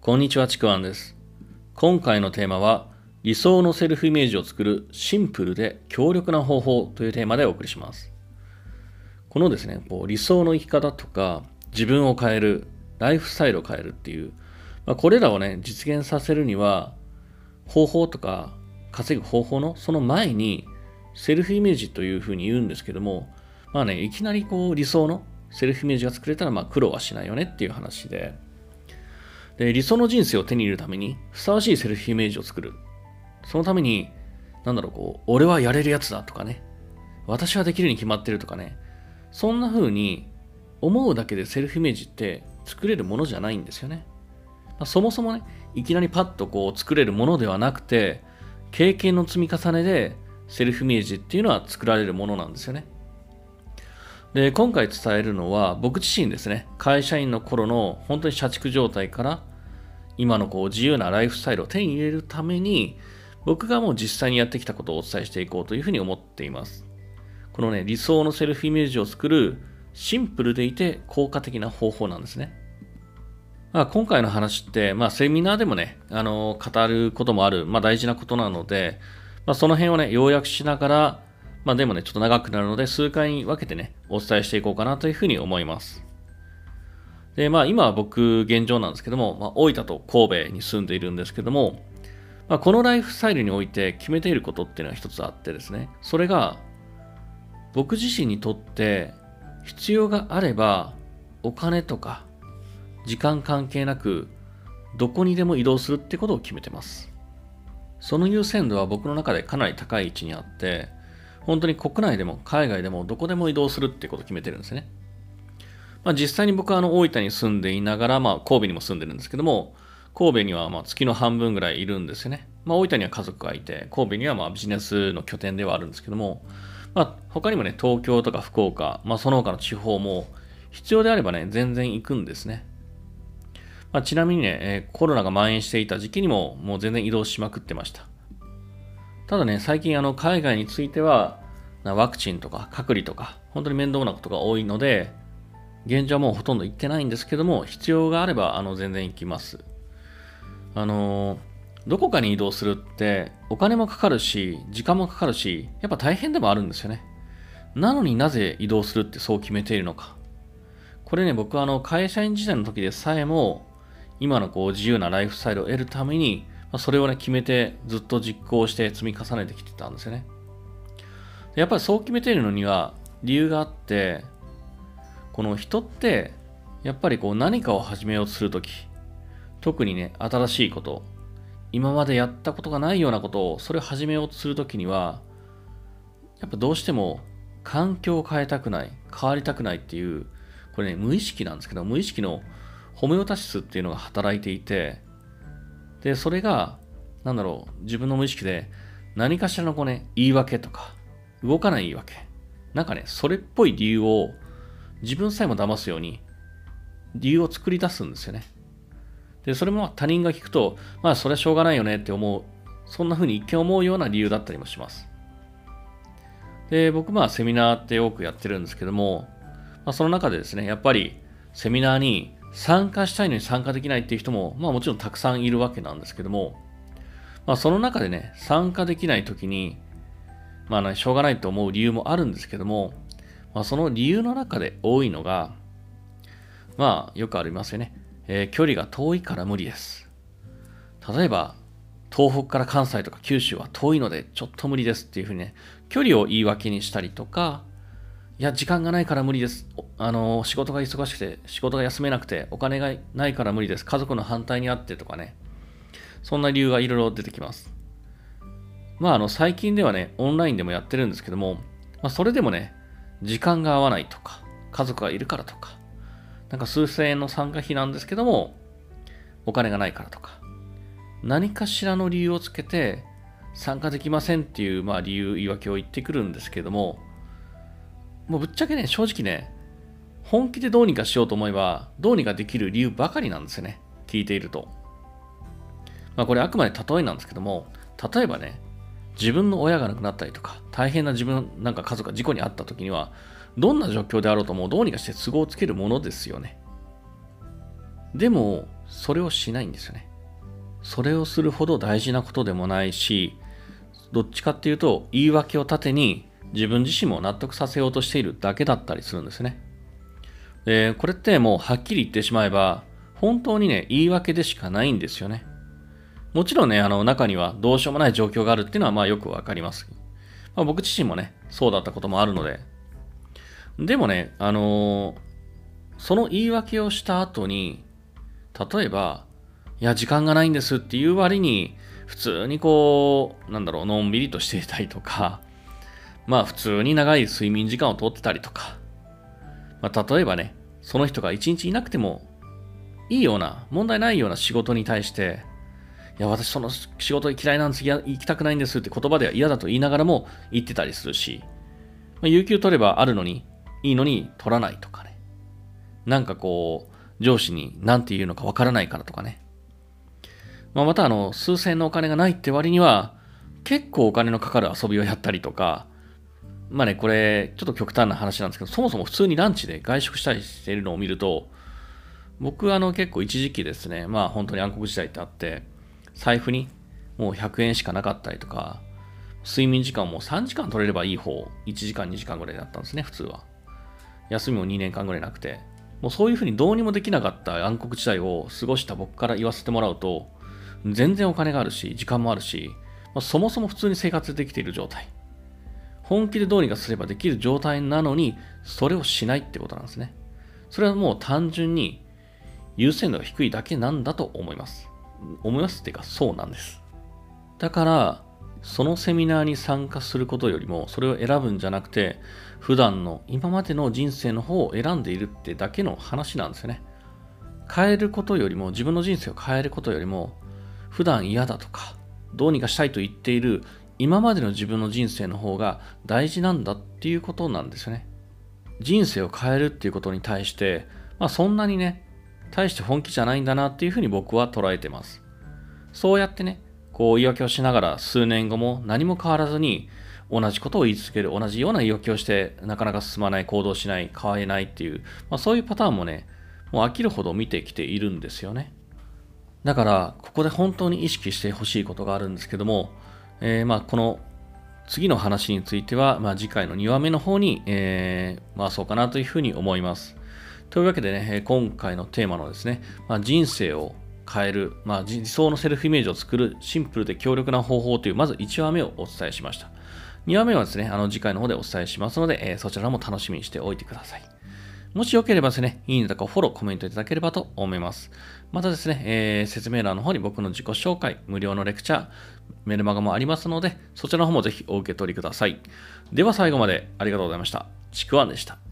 こんにちは、ちくわんです。今回のテーマは、理想のセルフイメージを作るシンプルで強力な方法というテーマでお送りします。このですね、こう理想の生き方とか、自分を変える、ライフスタイルを変えるっていう、まあ、これらをね、実現させるには、方法とか稼ぐ方法のその前に、セルフイメージというふうに言うんですけども、まあね、いきなりこう理想のセルフイメージが作れたら、まあ苦労はしないよねっていう話で、で、理想の人生を手に入れるために、ふさわしいセルフイメージを作る。そのために、なんだろう、こう、俺はやれるやつだとかね、私はできるに決まってるとかね、そんな風に思うだけでセルフイメージって作れるものじゃないんですよね。まあ、そもそもね、いきなりパッとこう作れるものではなくて、経験の積み重ねでセルフイメージっていうのは作られるものなんですよね。で、今回伝えるのは僕自身ですね、会社員の頃の本当に社畜状態から今のこう自由なライフスタイルを手に入れるために僕がもう実際にやってきたことをお伝えしていこうというふうに思っています。このね、理想のセルフイメージを作るシンプルでいて効果的な方法なんですね。まあ、今回の話って、まあ、セミナーでもね、あの、語ることもある、まあ、大事なことなので、まあ、その辺をね、要約しながら、まあでもね、ちょっと長くなるので、数回に分けてね、お伝えしていこうかなというふうに思います。で、まあ今は僕、現状なんですけども、まあ、大分と神戸に住んでいるんですけども、まあ、このライフスタイルにおいて決めていることっていうのは一つあってですね、それが、僕自身にとって必要があれば、お金とか、時間関係なく、どこにでも移動するってことを決めてます。その優先度は僕の中でかなり高い位置にあって、本当に国内でも海外でもどこでも移動するってことを決めてるんですね。まあ、実際に僕はあの大分に住んでいながら、まあ、神戸にも住んでるんですけども、神戸にはまあ月の半分ぐらいいるんですよね。まあ、大分には家族がいて、神戸にはまあビジネスの拠点ではあるんですけども、まあ、他にもね、東京とか福岡、まあ、その他の地方も必要であればね、全然行くんですね。まあ、ちなみにね、コロナが蔓延していた時期にももう全然移動しまくってました。ただね、最近あの海外については、ワクチンとか隔離とか、本当に面倒なことが多いので、現状はもうほとんど行ってないんですけども、必要があればあの全然行きます。あのどこかに移動するってお金もかかるし、時間もかかるし、やっぱ大変でもあるんですよね。なのになぜ移動するってそう決めているのか。これね、僕はあの会社員時代の時でさえも、今のこう自由なライフスタイルを得るために、ま、それをね、決めてずっと実行して積み重ねてきてたんですよね。やっぱりそう決めているのには理由があって、この人って、やっぱりこう何かを始めようとするとき、特にね、新しいこと、今までやったことがないようなことを、それを始めようとするときには、やっぱどうしても環境を変えたくない、変わりたくないっていう、これね、無意識なんですけど、無意識のホメオタシスっていうのが働いていて、で、それが、なんだろう、自分の無意識で何かしらのこうね、言い訳とか、動かない言い訳。なんかね、それっぽい理由を自分さえも騙すように、理由を作り出すんですよね。で、それも他人が聞くと、まあそれはしょうがないよねって思う、そんな風に一見思うような理由だったりもします。で、僕まあセミナーって多くやってるんですけども、まあその中でですね、やっぱりセミナーに参加したいのに参加できないっていう人も、まあもちろんたくさんいるわけなんですけども、まあその中でね、参加できない時に、まあね、しょうがないと思う理由もあるんですけども、まあその理由の中で多いのが、まあよくありますよね。えー、距離が遠いから無理です。例えば、東北から関西とか九州は遠いのでちょっと無理ですっていうふうにね、距離を言い訳にしたりとか、いや、時間がないから無理です。あの、仕事が忙しくて、仕事が休めなくて、お金がないから無理です。家族の反対にあってとかね。そんな理由がいろいろ出てきます。まあ、あの、最近ではね、オンラインでもやってるんですけども、まあ、それでもね、時間が合わないとか、家族がいるからとか、なんか数千円の参加費なんですけども、お金がないからとか、何かしらの理由をつけて、参加できませんっていう、まあ、理由、言い訳を言ってくるんですけども、もうぶっちゃけね、正直ね、本気でどうにかしようと思えば、どうにかできる理由ばかりなんですよね。聞いていると。まあこれあくまで例えなんですけども、例えばね、自分の親が亡くなったりとか、大変な自分なんか家族が事故に遭った時には、どんな状況であろうともどうにかして都合をつけるものですよね。でも、それをしないんですよね。それをするほど大事なことでもないし、どっちかっていうと、言い訳を盾に自分自身も納得させようとしているだけだったりするんですね。で、これってもうはっきり言ってしまえば、本当にね、言い訳でしかないんですよね。もちろんね、あの中にはどうしようもない状況があるっていうのはまあよくわかります。まあ、僕自身もね、そうだったこともあるので。でもね、あのー、その言い訳をした後に、例えば、いや、時間がないんですっていう割に、普通にこう、なんだろう、のんびりとしていたりとか、まあ普通に長い睡眠時間をとってたりとか、まあ例えばね、その人が一日いなくてもいいような、問題ないような仕事に対して、いや、私その仕事嫌いなんです、行きたくないんですって言葉では嫌だと言いながらも言ってたりするし、まあ、有給取ればあるのに、いいのに取らないとかね。なんかこう、上司に何て言うのかわからないからとかね。まあ、またあの、数千のお金がないって割には、結構お金のかかる遊びをやったりとか、まあね、これ、ちょっと極端な話なんですけど、そもそも普通にランチで外食したりしているのを見ると、僕あの結構一時期ですね、まあ本当に暗黒時代ってあって、財布にもう100円しかなかったりとか、睡眠時間も3時間取れればいい方、1時間2時間ぐらいだったんですね、普通は。休みも2年間ぐらいなくて、もうそういうふうにどうにもできなかった暗黒時代を過ごした僕から言わせてもらうと、全然お金があるし、時間もあるし、まあ、そもそも普通に生活できている状態。本気でどうにかすればできる状態なのに、それをしないってことなんですね。それはもう単純に優先度が低いだけなんだと思います。思いますっていうか、そうなんです。だから、そのセミナーに参加することよりも、それを選ぶんじゃなくて、普段の今までの人生の方を選んでいるってだけの話なんですよね。変えることよりも、自分の人生を変えることよりも、普段嫌だとか、どうにかしたいと言っている今までの自分の人生の方が大事なんだっていうことなんですよね。人生を変えるっていうことに対して、まあそんなにね、大して本気じゃないんだなっていうふうに僕は捉えてます。そうやってね、こう言い訳をしながら数年後も何も変わらずに同じことを言い続ける、同じような言い訳をしてなかなか進まない、行動しない、変われないっていう、まあ、そういうパターンもね、もう飽きるほど見てきているんですよね。だから、ここで本当に意識してほしいことがあるんですけども、えー、まあこの次の話については、まあ、次回の2話目の方に、えー、回そうかなというふうに思います。というわけでね、今回のテーマのですね、まあ、人生を変える、まあ、理想のセルフイメージを作るシンプルで強力な方法という、まず1話目をお伝えしました。2話目はですね、あの次回の方でお伝えしますので、えー、そちらも楽しみにしておいてください。もしよければですね、いいねとかフォロー、コメントいただければと思います。またですね、えー、説明欄の方に僕の自己紹介、無料のレクチャー、メルマガもありますので、そちらの方もぜひお受け取りください。では最後までありがとうございました。ちくわんでした。